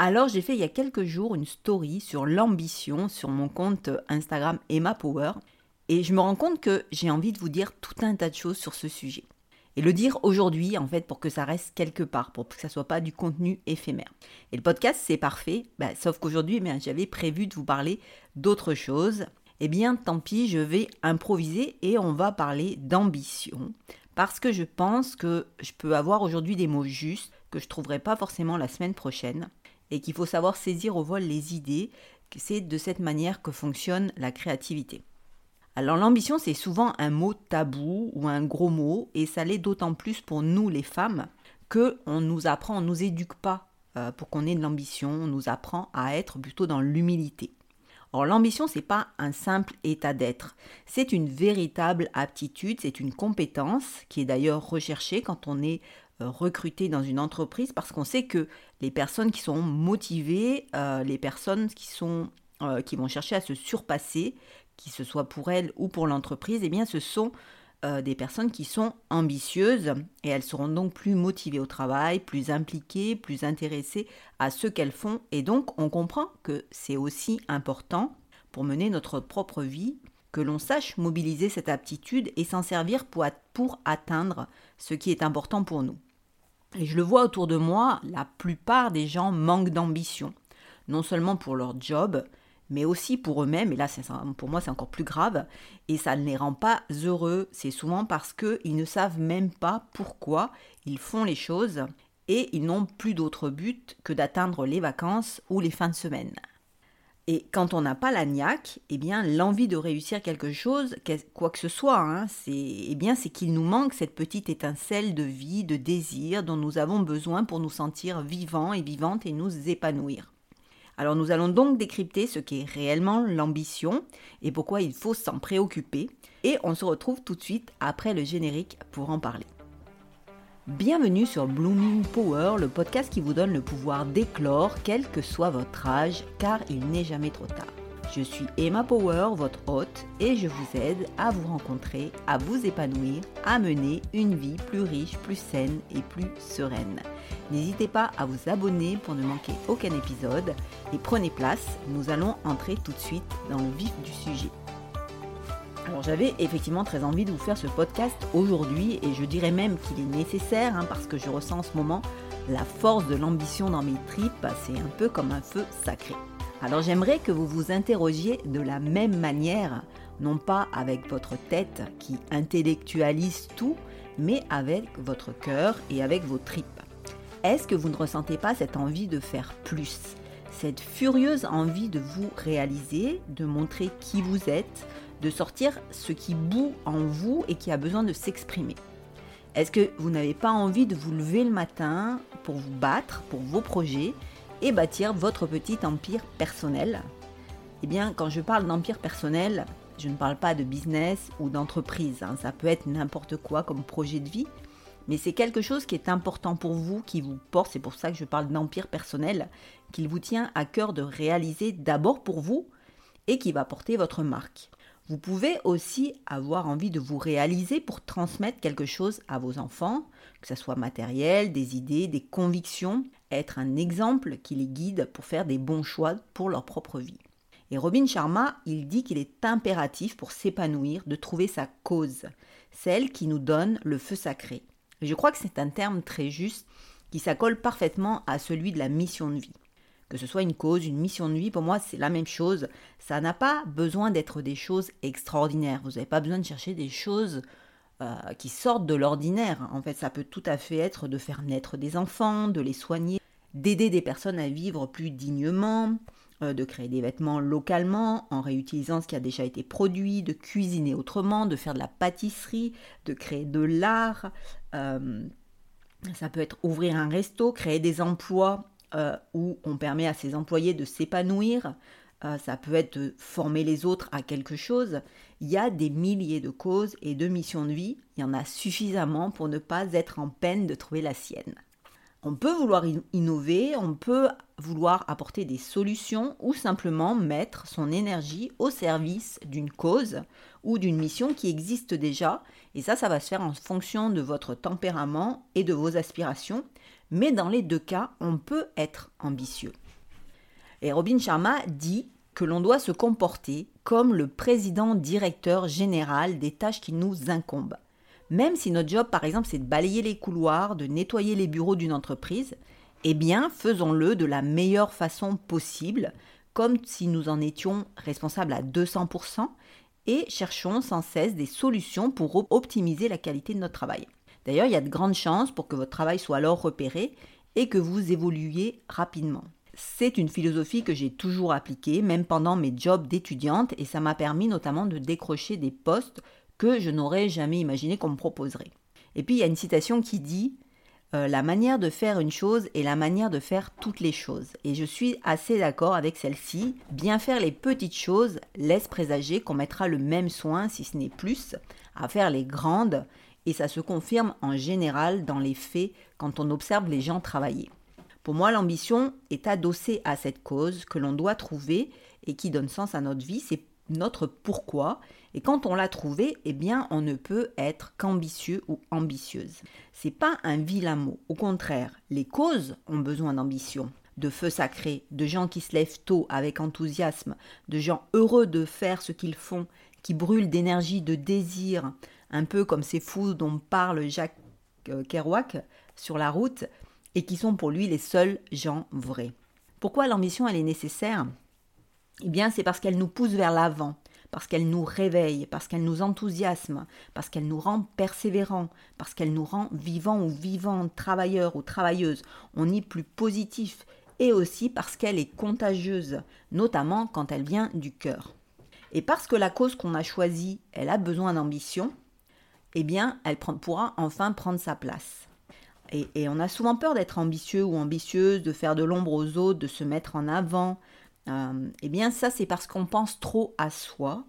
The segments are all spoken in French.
Alors j'ai fait il y a quelques jours une story sur l'ambition sur mon compte Instagram Emma Power et je me rends compte que j'ai envie de vous dire tout un tas de choses sur ce sujet. Et le dire aujourd'hui, en fait, pour que ça reste quelque part, pour que ça soit pas du contenu éphémère. Et le podcast, c'est parfait, bah, sauf qu'aujourd'hui, eh j'avais prévu de vous parler d'autre chose. Eh bien, tant pis, je vais improviser et on va parler d'ambition. Parce que je pense que je peux avoir aujourd'hui des mots justes que je trouverai pas forcément la semaine prochaine et qu'il faut savoir saisir au vol les idées, c'est de cette manière que fonctionne la créativité. Alors l'ambition, c'est souvent un mot tabou ou un gros mot, et ça l'est d'autant plus pour nous les femmes que on nous apprend, on nous éduque pas euh, pour qu'on ait de l'ambition, on nous apprend à être plutôt dans l'humilité. Or l'ambition, c'est pas un simple état d'être, c'est une véritable aptitude, c'est une compétence qui est d'ailleurs recherchée quand on est recruter dans une entreprise parce qu'on sait que les personnes qui sont motivées, euh, les personnes qui, euh, qui vont chercher à se surpasser, que ce soit pour elles ou pour l'entreprise, eh bien ce sont des personnes qui sont ambitieuses et elles seront donc plus motivées au travail, plus impliquées, plus intéressées à ce qu'elles font et donc on comprend que c'est aussi important pour mener notre propre vie que l'on sache mobiliser cette aptitude et s'en servir pour, pour atteindre ce qui est important pour nous. Et je le vois autour de moi, la plupart des gens manquent d'ambition, non seulement pour leur job, mais aussi pour eux-mêmes, et là pour moi c'est encore plus grave, et ça ne les rend pas heureux, c'est souvent parce qu'ils ne savent même pas pourquoi ils font les choses, et ils n'ont plus d'autre but que d'atteindre les vacances ou les fins de semaine. Et quand on n'a pas la eh bien l'envie de réussir quelque chose, quoi que ce soit, hein, c'est eh bien c'est qu'il nous manque cette petite étincelle de vie, de désir dont nous avons besoin pour nous sentir vivants et vivantes et nous épanouir. Alors nous allons donc décrypter ce qu'est réellement l'ambition et pourquoi il faut s'en préoccuper. Et on se retrouve tout de suite après le générique pour en parler. Bienvenue sur Blooming Power, le podcast qui vous donne le pouvoir d'éclore quel que soit votre âge, car il n'est jamais trop tard. Je suis Emma Power, votre hôte, et je vous aide à vous rencontrer, à vous épanouir, à mener une vie plus riche, plus saine et plus sereine. N'hésitez pas à vous abonner pour ne manquer aucun épisode et prenez place, nous allons entrer tout de suite dans le vif du sujet. Alors j'avais effectivement très envie de vous faire ce podcast aujourd'hui et je dirais même qu'il est nécessaire hein, parce que je ressens en ce moment la force de l'ambition dans mes tripes, c'est un peu comme un feu sacré. Alors j'aimerais que vous vous interrogiez de la même manière, non pas avec votre tête qui intellectualise tout, mais avec votre cœur et avec vos tripes. Est-ce que vous ne ressentez pas cette envie de faire plus? Cette furieuse envie de vous réaliser, de montrer qui vous êtes, de sortir ce qui boue en vous et qui a besoin de s'exprimer. Est-ce que vous n'avez pas envie de vous lever le matin pour vous battre pour vos projets et bâtir votre petit empire personnel? Eh bien, quand je parle d'empire personnel, je ne parle pas de business ou d'entreprise. Hein. Ça peut être n'importe quoi comme projet de vie, mais c'est quelque chose qui est important pour vous, qui vous porte. C'est pour ça que je parle d'empire personnel, qu'il vous tient à cœur de réaliser d'abord pour vous et qui va porter votre marque. Vous pouvez aussi avoir envie de vous réaliser pour transmettre quelque chose à vos enfants, que ce soit matériel, des idées, des convictions, être un exemple qui les guide pour faire des bons choix pour leur propre vie. Et Robin Sharma, il dit qu'il est impératif pour s'épanouir de trouver sa cause, celle qui nous donne le feu sacré. Je crois que c'est un terme très juste qui s'accole parfaitement à celui de la mission de vie que ce soit une cause, une mission de vie, pour moi c'est la même chose. Ça n'a pas besoin d'être des choses extraordinaires. Vous n'avez pas besoin de chercher des choses euh, qui sortent de l'ordinaire. En fait, ça peut tout à fait être de faire naître des enfants, de les soigner, d'aider des personnes à vivre plus dignement, de créer des vêtements localement en réutilisant ce qui a déjà été produit, de cuisiner autrement, de faire de la pâtisserie, de créer de l'art. Euh, ça peut être ouvrir un resto, créer des emplois euh, où on permet à ses employés de s'épanouir, euh, ça peut être former les autres à quelque chose. Il y a des milliers de causes et de missions de vie, il y en a suffisamment pour ne pas être en peine de trouver la sienne. On peut vouloir innover, on peut vouloir apporter des solutions ou simplement mettre son énergie au service d'une cause ou d'une mission qui existe déjà. Et ça, ça va se faire en fonction de votre tempérament et de vos aspirations mais dans les deux cas, on peut être ambitieux. Et Robin Sharma dit que l'on doit se comporter comme le président directeur général des tâches qui nous incombent. Même si notre job, par exemple, c'est de balayer les couloirs, de nettoyer les bureaux d'une entreprise, eh bien, faisons-le de la meilleure façon possible, comme si nous en étions responsables à 200%, et cherchons sans cesse des solutions pour optimiser la qualité de notre travail. D'ailleurs, il y a de grandes chances pour que votre travail soit alors repéré et que vous évoluiez rapidement. C'est une philosophie que j'ai toujours appliquée, même pendant mes jobs d'étudiante, et ça m'a permis notamment de décrocher des postes que je n'aurais jamais imaginé qu'on me proposerait. Et puis il y a une citation qui dit euh, la manière de faire une chose est la manière de faire toutes les choses. Et je suis assez d'accord avec celle-ci. Bien faire les petites choses laisse présager qu'on mettra le même soin, si ce n'est plus, à faire les grandes. Et ça se confirme en général dans les faits quand on observe les gens travailler. Pour moi, l'ambition est adossée à cette cause que l'on doit trouver et qui donne sens à notre vie. C'est notre pourquoi. Et quand on l'a trouvé, eh bien, on ne peut être qu'ambitieux ou ambitieuse. C'est pas un vilain mot. Au contraire, les causes ont besoin d'ambition, de feu sacré, de gens qui se lèvent tôt avec enthousiasme, de gens heureux de faire ce qu'ils font, qui brûlent d'énergie, de désir, un peu comme ces fous dont parle Jacques euh, Kerouac sur la route, et qui sont pour lui les seuls gens vrais. Pourquoi l'ambition elle est nécessaire? Eh bien, c'est parce qu'elle nous pousse vers l'avant, parce qu'elle nous réveille, parce qu'elle nous enthousiasme, parce qu'elle nous rend persévérants, parce qu'elle nous rend vivants ou vivantes, travailleurs ou travailleuses. On y plus positif, et aussi parce qu'elle est contagieuse, notamment quand elle vient du cœur. Et parce que la cause qu'on a choisie, elle a besoin d'ambition, eh bien, elle pourra enfin prendre sa place. Et, et on a souvent peur d'être ambitieux ou ambitieuse, de faire de l'ombre aux autres, de se mettre en avant, euh, eh bien ça c'est parce qu'on pense trop à soi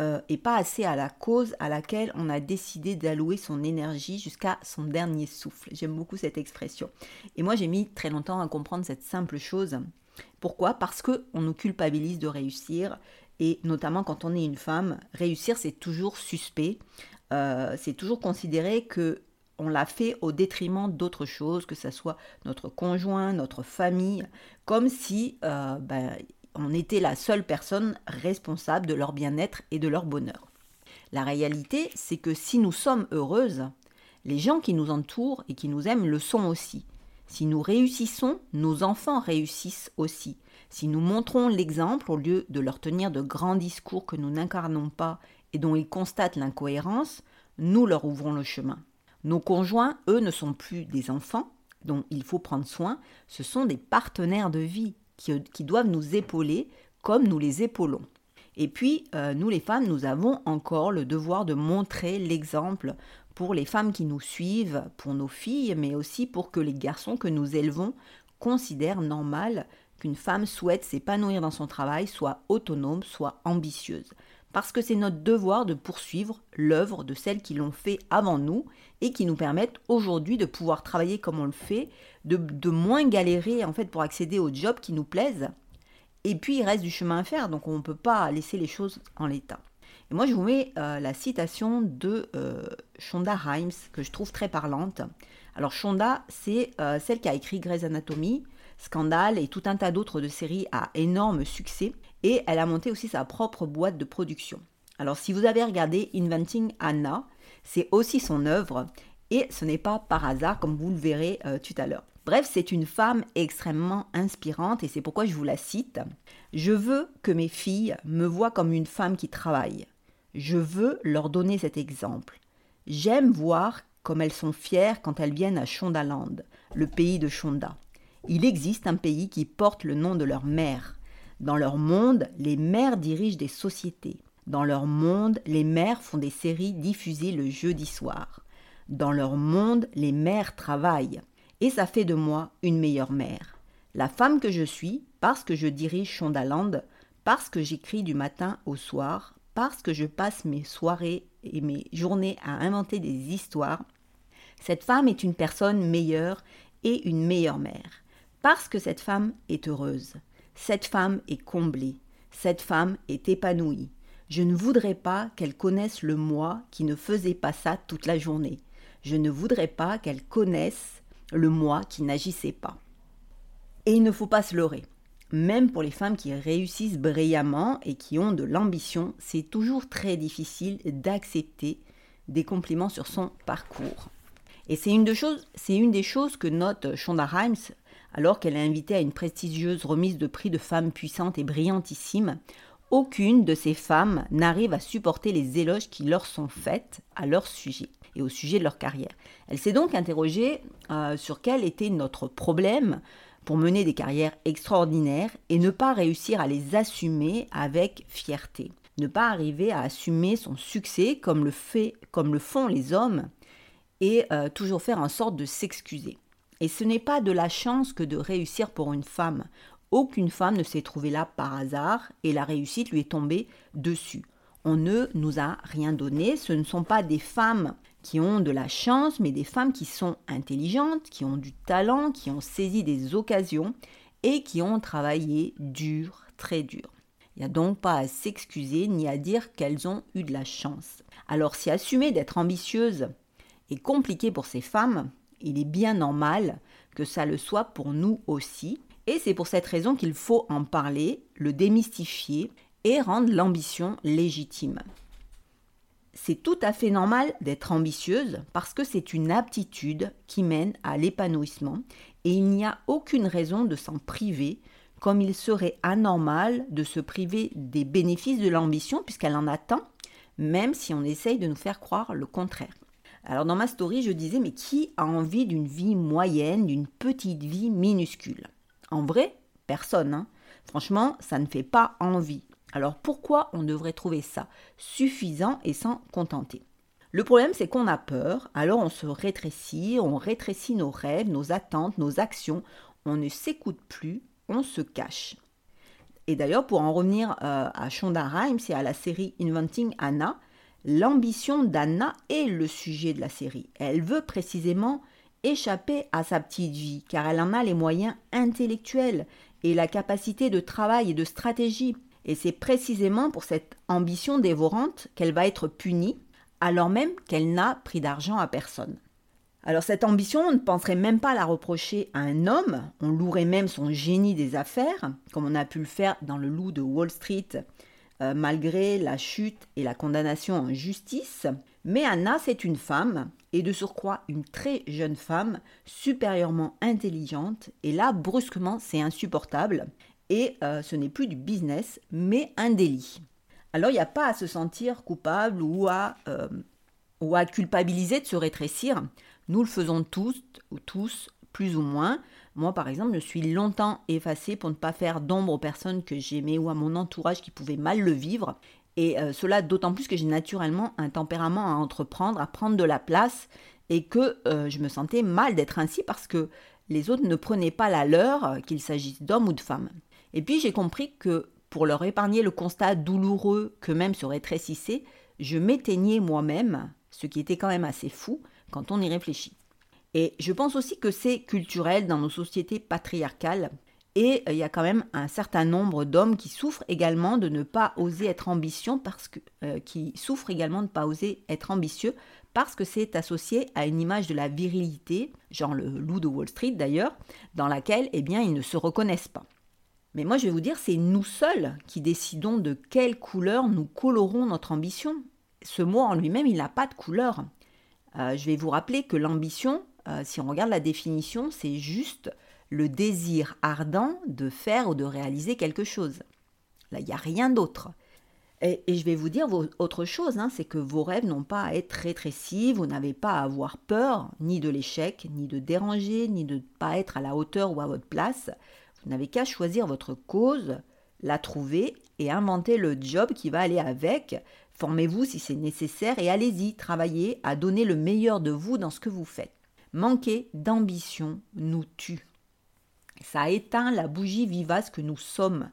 euh, et pas assez à la cause à laquelle on a décidé d'allouer son énergie jusqu'à son dernier souffle. J'aime beaucoup cette expression. Et moi j'ai mis très longtemps à comprendre cette simple chose. Pourquoi? Parce que on nous culpabilise de réussir et notamment quand on est une femme, réussir c'est toujours suspect. Euh, c'est toujours considéré que on l'a fait au détriment d'autres choses, que ce soit notre conjoint, notre famille, comme si ben, on était la seule personne responsable de leur bien-être et de leur bonheur. La réalité, c'est que si nous sommes heureuses, les gens qui nous entourent et qui nous aiment le sont aussi. Si nous réussissons, nos enfants réussissent aussi. Si nous montrons l'exemple au lieu de leur tenir de grands discours que nous n'incarnons pas et dont ils constatent l'incohérence, nous leur ouvrons le chemin. Nos conjoints, eux, ne sont plus des enfants dont il faut prendre soin, ce sont des partenaires de vie qui, doivent nous épauler comme nous les épaulons. Et puis, euh, nous les femmes, nous avons encore le devoir de montrer l'exemple pour les femmes qui nous suivent, pour nos filles, mais aussi pour que les garçons que nous élevons considèrent normal qu'une femme souhaite s'épanouir dans son travail, soit autonome, soit ambitieuse parce que c'est notre devoir de poursuivre l'œuvre de celles qui l'ont fait avant nous et qui nous permettent aujourd'hui de pouvoir travailler comme on le fait, de, moins galérer en fait pour accéder aux jobs qui nous plaisent. Et puis il reste du chemin à faire, donc on ne peut pas laisser les choses en l'état. Et moi je vous mets euh, la citation de euh, Shonda Rhimes que je trouve très parlante. Alors Shonda, c'est euh, celle qui a écrit Grey's Anatomy, Scandale et tout un tas d'autres de séries à énorme succès et elle a monté aussi sa propre boîte de production. Alors si vous avez regardé Inventing Anna, c'est aussi son œuvre et ce n'est pas par hasard comme vous le verrez euh, tout à l'heure. Bref, c'est une femme extrêmement inspirante et c'est pourquoi je vous la cite. Je veux que mes filles me voient comme une femme qui travaille. Je veux leur donner cet exemple. J'aime voir comme elles sont fières quand elles viennent à Shondaland, le pays de Shonda. Il existe un pays qui porte le nom de leur mère. Dans leur monde, les mères dirigent des sociétés. Dans leur monde, les mères font des séries diffusées le jeudi soir. Dans leur monde, les mères travaillent. Et ça fait de moi une meilleure mère. La femme que je suis, parce que je dirige Shondaland, parce que j'écris du matin au soir, parce que je passe mes soirées et mes journées à inventer des histoires, cette femme est une personne meilleure et une meilleure mère. Parce que cette femme est heureuse. Cette femme est comblée, cette femme est épanouie. Je ne voudrais pas qu'elle connaisse le moi qui ne faisait pas ça toute la journée. Je ne voudrais pas qu'elle connaisse le moi qui n'agissait pas. Et il ne faut pas se leurrer. même pour les femmes qui réussissent brillamment et qui ont de l'ambition, c'est toujours très difficile d'accepter des compliments sur son parcours. Et c'est une, une, des choses que note Shonda Rhimes alors qu'elle est invitée à une prestigieuse remise de prix de femmes puissantes et brillantissimes. Aucune de ces femmes n'arrive à supporter les éloges qui leur sont faits à leur sujet et au sujet de leur carrière. Elle s'est donc interrogée euh, sur quel était notre problème pour mener des carrières extraordinaires et ne pas réussir à les assumer avec fierté. Ne pas arriver à assumer son succès comme le, fait, comme le font les hommes et euh, toujours faire en sorte de s'excuser. Et ce n'est pas de la chance que de réussir pour une femme. Aucune femme ne s'est trouvée là par hasard et la réussite lui est tombée dessus. On ne nous a rien donné, ce ne sont pas des femmes qui ont de la chance, mais des femmes qui sont intelligentes, qui ont du talent, qui ont saisi des occasions et qui ont travaillé dur, très dur. Il n'y a donc pas à s'excuser ni à dire qu'elles ont eu de la chance. Alors si assumer d'être ambitieuse est compliqué pour ces femmes, il est bien normal que ça le soit pour nous aussi. Et c'est pour cette raison qu'il faut en parler, le démystifier et rendre l'ambition légitime c'est tout à fait normal d'être ambitieuse parce que c'est une aptitude qui mène à l'épanouissement et il n'y a aucune raison de s'en priver comme il serait anormal de se priver des bénéfices de l'ambition puisqu'elle en attend, même si on essaye de nous faire croire le contraire. Alors dans ma story, je disais, mais qui a envie d'une vie moyenne, d'une petite vie minuscule? En vrai, personne. Hein. Franchement, ça ne fait pas envie. Alors pourquoi on devrait trouver ça suffisant et s'en contenter? Le problème c'est qu'on a peur, alors on se rétrécit, on rétrécit nos rêves, nos attentes, nos actions, on ne s'écoute plus, on se cache. Et d'ailleurs pour en revenir euh, à Shonda Rhimes et à la série Inventing Anna, l'ambition d'Anna est le sujet de la série. Elle veut précisément échapper à sa petite vie car elle en a les moyens intellectuels et la capacité de travail et de stratégie. Et c'est précisément pour cette ambition dévorante qu'elle va être punie, alors même qu'elle n'a pris d'argent à personne. Alors cette ambition, on ne penserait même pas la reprocher à un homme, on louerait même son génie des affaires, comme on a pu le faire dans le loup de Wall Street, euh, malgré la chute et la condamnation en justice. Mais Anna, c'est une femme, et de surcroît une très jeune femme, supérieurement intelligente, et là, brusquement, c'est insupportable et euh, ce n'est plus du business, mais un délit. Alors il n'y a pas à se sentir coupable ou à, euh, ou à culpabiliser de se rétrécir. Nous le faisons tous, ou tous, plus ou moins. Moi, par exemple, je suis longtemps effacée pour ne pas faire d'ombre aux personnes que j'aimais ou à mon entourage qui pouvaient mal le vivre. Et euh, cela d'autant plus que j'ai naturellement un tempérament à entreprendre, à prendre de la place, et que je me sentais mal d'être ainsi parce que les autres ne prenaient pas la leur, qu'il s'agisse d'hommes ou de femmes. Et puis j'ai compris que pour leur épargner le constat douloureux que même se rétrécissait, je m'éteignais moi-même, ce qui était quand même assez fou quand on y réfléchit. Et je pense aussi que c'est culturel dans nos sociétés patriarcales. Et euh, il y a quand même un certain nombre d'hommes qui souffrent également de ne pas oser être ambitieux parce que euh, également de pas oser être ambitieux parce que c'est associé à une image de la virilité, genre le loup de Wall Street d'ailleurs, dans laquelle eh bien ils ne se reconnaissent pas. Mais moi, je vais vous dire, c'est nous seuls qui décidons de quelle couleur nous colorons notre ambition. Ce mot en lui-même, il n'a pas de couleur. Euh, je vais vous rappeler que l'ambition, euh, si on regarde la définition, c'est juste le désir ardent de faire ou de réaliser quelque chose. Là, il n'y a rien d'autre. Et, je vais vous dire autre chose, hein, c'est que vos rêves n'ont pas à être rétrécis, vous n'avez pas à avoir peur ni de l'échec, ni de déranger, ni de ne pas être à la hauteur ou à votre place. Vous n'avez qu'à choisir votre cause, la trouver et inventer le job qui va aller avec. Formez-vous si c'est nécessaire et allez-y, travaillez à donner le meilleur de vous dans ce que vous faites. Manquer d'ambition nous tue. Ça éteint la bougie vivace que nous sommes.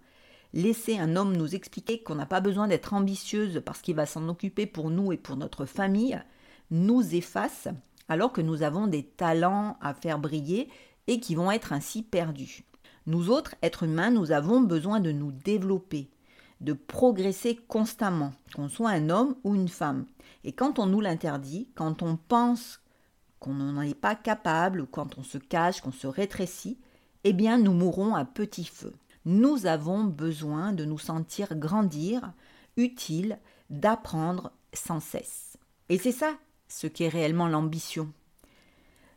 Laisser un homme nous expliquer qu'on n'a pas besoin d'être ambitieuse parce qu'il va s'en occuper pour nous et pour notre famille nous efface alors que nous avons des talents à faire briller et qui vont être ainsi perdus. Nous autres, êtres humains, nous avons besoin de nous développer, de progresser constamment, qu'on soit un homme ou une femme. Et quand on nous l'interdit, quand on pense qu'on n'en est pas capable, ou quand on se cache, qu'on se rétrécit, eh bien nous mourrons à petit feu. Nous avons besoin de nous sentir grandir, utile, d'apprendre sans cesse. Et c'est ça ce qu'est réellement l'ambition.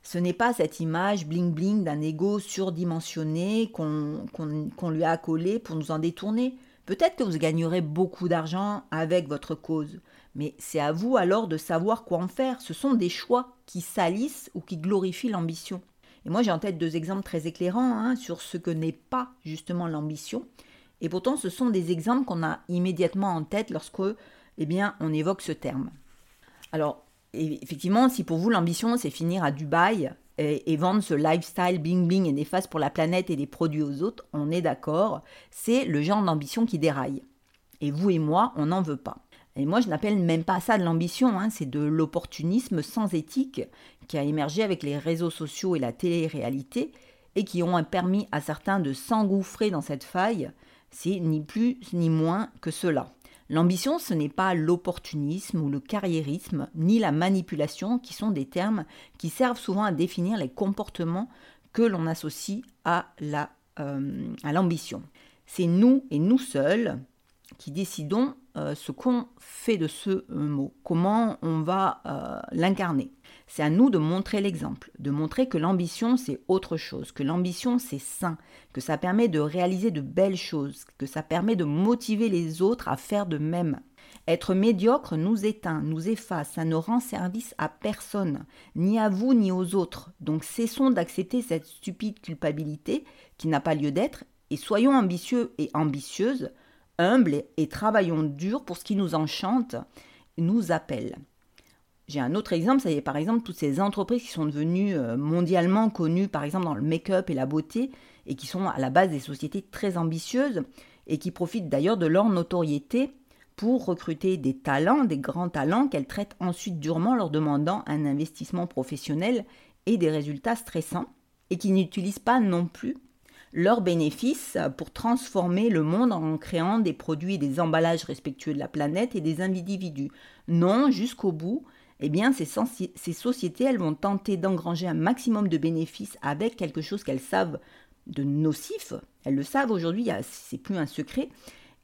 Ce n'est pas cette image bling-bling d'un ego surdimensionné qu'on lui a accolé pour nous en détourner. Peut-être que vous gagnerez beaucoup d'argent avec votre cause, mais c'est à vous alors de savoir quoi en faire. Ce sont des choix qui salissent ou qui glorifient l'ambition. Et moi j'ai en tête deux exemples très éclairants hein, sur ce que n'est pas justement l'ambition. Et pourtant ce sont des exemples qu'on a immédiatement en tête lorsque eh bien, on évoque ce terme. Alors effectivement, si pour vous l'ambition c'est finir à Dubaï et, vendre ce lifestyle bling bling et néfaste pour la planète et des produits aux autres, on est d'accord, c'est le genre d'ambition qui déraille. Et vous et moi, on n'en veut pas. Et moi, je n'appelle même pas ça de l'ambition, hein, c'est de l'opportunisme sans éthique qui a émergé avec les réseaux sociaux et la télé-réalité et qui ont permis à certains de s'engouffrer dans cette faille. C'est ni plus ni moins que cela. L'ambition, ce n'est pas l'opportunisme ou le carriérisme, ni la manipulation, qui sont des termes qui servent souvent à définir les comportements que l'on associe à euh, l'ambition. c'est nous et nous seuls qui décidons euh, ce qu'on fait de ce euh, mot, comment on va l'incarner. C'est à nous de montrer l'exemple, de montrer que l'ambition c'est autre chose, que l'ambition c'est sain, que ça permet de réaliser de belles choses, que ça permet de motiver les autres à faire de même. Être médiocre nous éteint, nous efface, ça ne rend service à personne, ni à vous ni aux autres. Donc cessons d'accepter cette stupide culpabilité qui n'a pas lieu d'être et soyons ambitieux et ambitieuses humbles et travaillons dur pour ce qui nous enchante, nous appelle. J'ai un autre exemple, ça y est par exemple toutes ces entreprises qui sont devenues euh, mondialement connues par exemple dans le make-up et la beauté et qui sont à la base des sociétés très ambitieuses et qui profitent d'ailleurs de leur notoriété pour recruter des talents, des grands talents qu'elles traitent ensuite durement leur demandant un investissement professionnel et des résultats stressants et qui n'utilisent pas non plus leurs bénéfices pour transformer le monde en créant des produits et des emballages respectueux de la planète et des individus. Non, jusqu'au bout, eh bien, ces, sociétés, elles vont tenter d'engranger un maximum de bénéfices avec quelque chose qu'elles savent de nocif. Elles le savent aujourd'hui, c'est plus un secret.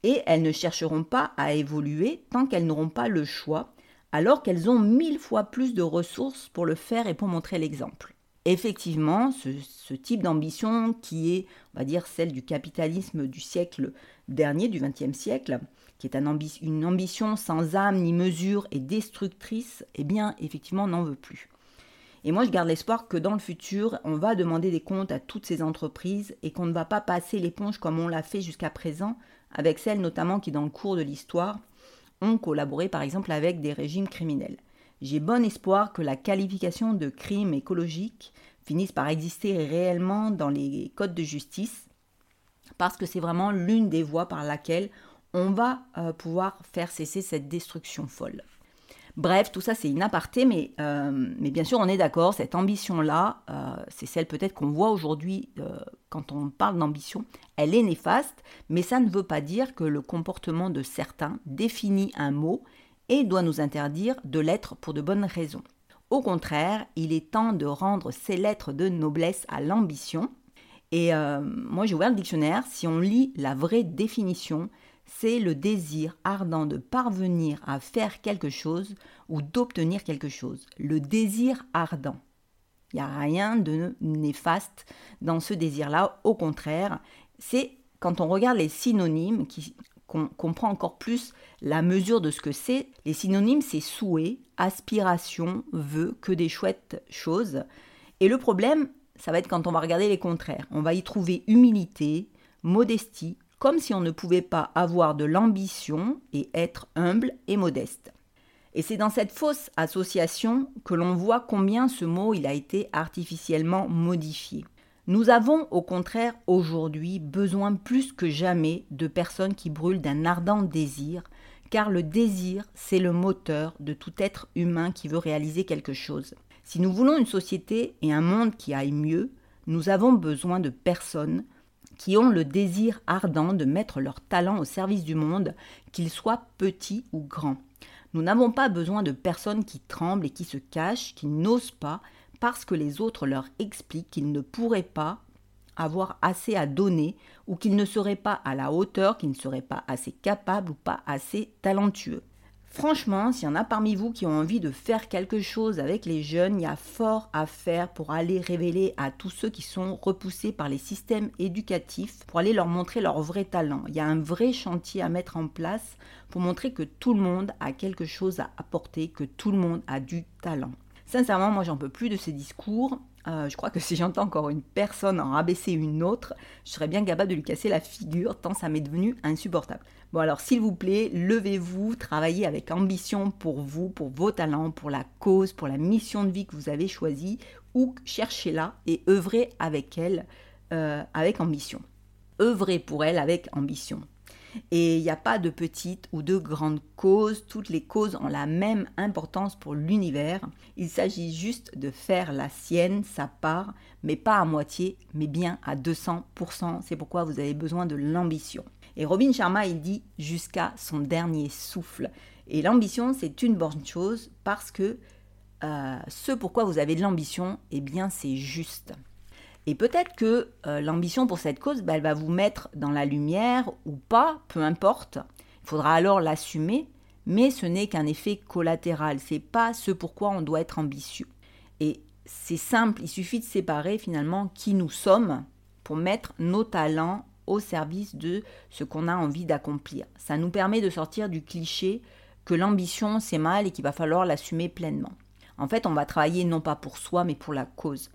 Et elles ne chercheront pas à évoluer tant qu'elles n'auront pas le choix, alors qu'elles ont mille fois plus de ressources pour le faire et pour montrer l'exemple effectivement, ce, type d'ambition qui est, on va dire, celle du capitalisme du siècle dernier, du XXe siècle, qui est une ambition sans âme ni mesure et destructrice, eh bien, effectivement, n'en veut plus. Et moi, je garde l'espoir que dans le futur, on va demander des comptes à toutes ces entreprises et qu'on ne va pas passer l'éponge comme on l'a fait jusqu'à présent, avec celles notamment qui, dans le cours de l'histoire, ont collaboré par exemple avec des régimes criminels. J'ai bon espoir que la qualification de crime écologique finisse par exister réellement dans les codes de justice, parce que c'est vraiment l'une des voies par laquelle on va euh, pouvoir faire cesser cette destruction folle. Bref, tout ça c'est une euh, mais bien sûr on est d'accord, cette ambition-là, euh, c'est celle peut-être qu'on voit aujourd'hui quand on parle d'ambition, elle est néfaste, mais ça ne veut pas dire que le comportement de certains définit un mot et doit nous interdire de l'être pour de bonnes raisons. Au contraire, il est temps de rendre ces lettres de noblesse à l'ambition. Et moi, j'ai ouvert le dictionnaire. Si on lit la vraie définition, c'est le désir ardent de parvenir à faire quelque chose ou d'obtenir quelque chose. Le désir ardent. Il n'y a rien de néfaste dans ce désir-là. Au contraire, c'est quand on regarde les synonymes qu'on comprend encore plus la mesure de ce que c'est. Les synonymes, c'est souhait, aspiration, vœu, que des chouettes choses. Et le problème, ça va être quand on va regarder les contraires. On va y trouver humilité, modestie, comme si on ne pouvait pas avoir de l'ambition et être humble et modeste. Et c'est dans cette fausse association que l'on voit combien ce mot il a été artificiellement modifié. Nous avons au contraire aujourd'hui besoin plus que jamais de personnes qui brûlent d'un ardent désir, car le désir, c'est le moteur de tout être humain qui veut réaliser quelque chose. Si nous voulons une société et un monde qui aille mieux, nous avons besoin de personnes qui ont le désir ardent de mettre leur talent au service du monde, qu'il soit petit ou grand. Nous n'avons pas besoin de personnes qui tremblent et qui se cachent, qui n'osent pas, parce que les autres leur expliquent qu'ils ne pourraient pas avoir assez à donner ou qu'ils ne seraient pas à la hauteur, qu'ils ne seraient pas assez capables ou pas assez talentueux. Franchement, s'il y en a parmi vous qui ont envie de faire quelque chose avec les jeunes, il y a fort à faire pour aller révéler à tous ceux qui sont repoussés par les systèmes éducatifs, pour aller leur montrer leur vrai talent. Il y a un vrai chantier à mettre en place pour montrer que tout le monde a quelque chose à apporter, que tout le monde a du talent. Sincèrement, moi j'en peux plus de ces discours. Euh, je crois que si j'entends encore une personne en rabaisser une autre, je serais bien capable de lui casser la figure tant ça m'est devenu insupportable. Bon alors s'il vous plaît, levez-vous, travaillez avec ambition pour vous, pour vos talents, pour la cause, pour la mission de vie que vous avez choisie, ou cherchez-la et œuvrez avec elle euh, avec ambition. Œuvrez pour elle avec ambition. Et il n'y a pas de petites ou de grandes causes, toutes les causes ont la même importance pour l'univers. Il s'agit juste de faire la sienne, sa part, mais pas à moitié, mais bien à 200%. C'est pourquoi vous avez besoin de l'ambition. Et Robin Sharma, il dit jusqu'à son dernier souffle. Et l'ambition, c'est une bonne chose parce que euh, ce pourquoi vous avez de l'ambition, eh bien, c'est juste. Et peut-être que euh, l'ambition pour cette cause, bah, elle va vous mettre dans la lumière ou pas, peu importe. Il faudra alors l'assumer, mais ce n'est qu'un effet collatéral. C'est pas ce pourquoi on doit être ambitieux. Et c'est simple, il suffit de séparer finalement qui nous sommes pour mettre nos talents au service de ce qu'on a envie d'accomplir. Ça nous permet de sortir du cliché que l'ambition c'est mal et qu'il va falloir l'assumer pleinement. En fait, on va travailler non pas pour soi mais pour la cause.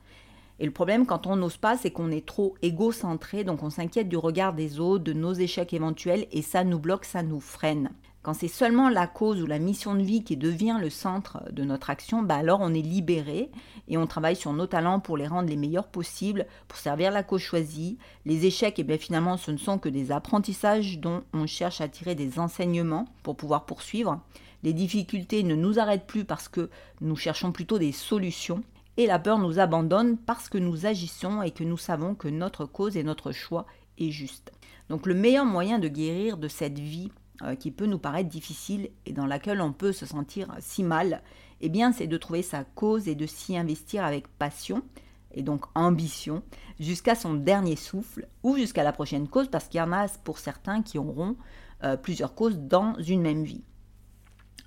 Et le problème, quand on n'ose pas, c'est qu'on est trop égocentré, donc on s'inquiète du regard des autres, de nos échecs éventuels, et ça nous bloque, ça nous freine. Quand c'est seulement la cause ou la mission de vie qui devient le centre de notre action, bah alors on est libéré et on travaille sur nos talents pour les rendre les meilleurs possibles, pour servir la cause choisie. Les échecs, et eh bien finalement, ce ne sont que des apprentissages dont on cherche à tirer des enseignements pour pouvoir poursuivre. Les difficultés ne nous arrêtent plus parce que nous cherchons plutôt des solutions et la peur nous abandonne parce que nous agissons et que nous savons que notre cause et notre choix est juste. Donc le meilleur moyen de guérir de cette vie qui peut nous paraître difficile et dans laquelle on peut se sentir si mal, eh bien c'est de trouver sa cause et de s'y investir avec passion et donc ambition jusqu'à son dernier souffle ou jusqu'à la prochaine cause parce qu'il y en a pour certains qui auront euh, plusieurs causes dans une même vie.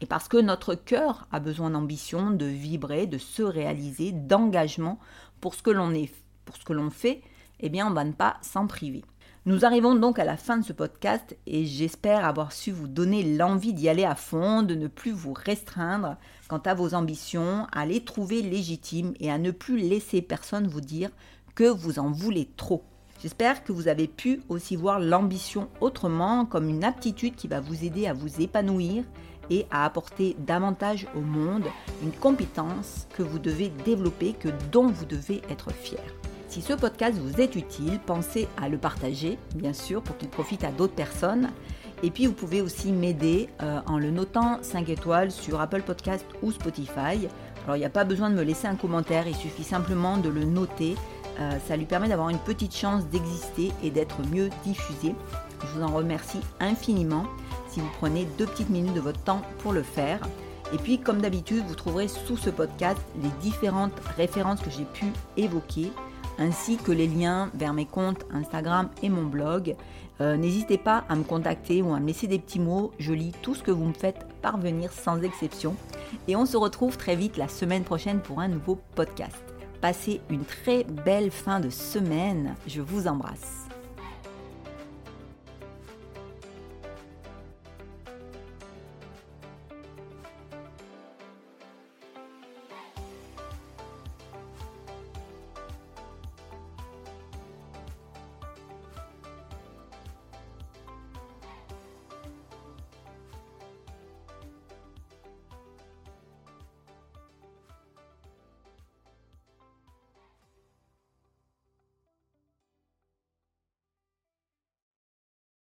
Et parce que notre cœur a besoin d'ambition, de vibrer, de se réaliser, d'engagement pour ce que l'on est, pour ce que l'on fait, eh bien on va ne pas s'en priver. Nous arrivons donc à la fin de ce podcast et j'espère avoir su vous donner l'envie d'y aller à fond, de ne plus vous restreindre quant à vos ambitions, à les trouver légitimes et à ne plus laisser personne vous dire que vous en voulez trop. J'espère que vous avez pu aussi voir l'ambition autrement comme une aptitude qui va vous aider à vous épanouir et à apporter davantage au monde une compétence que vous devez développer, que dont vous devez être fier. Si ce podcast vous est utile, pensez à le partager, bien sûr, pour qu'il profite à d'autres personnes. Et puis vous pouvez aussi m'aider euh, en le notant 5 étoiles sur Apple Podcast ou Spotify. Alors il n'y a pas besoin de me laisser un commentaire, il suffit simplement de le noter. Euh, ça lui permet d'avoir une petite chance d'exister et d'être mieux diffusé. Je vous en remercie infiniment si vous prenez deux petites minutes de votre temps pour le faire. Et puis, comme d'habitude, vous trouverez sous ce podcast les différentes références que j'ai pu évoquer, ainsi que les liens vers mes comptes Instagram et mon blog. Euh, n'hésitez pas à me contacter ou à me laisser des petits mots. Je lis tout ce que vous me faites parvenir sans exception. Et on se retrouve très vite la semaine prochaine pour un nouveau podcast. Passez une très belle fin de semaine. Je vous embrasse.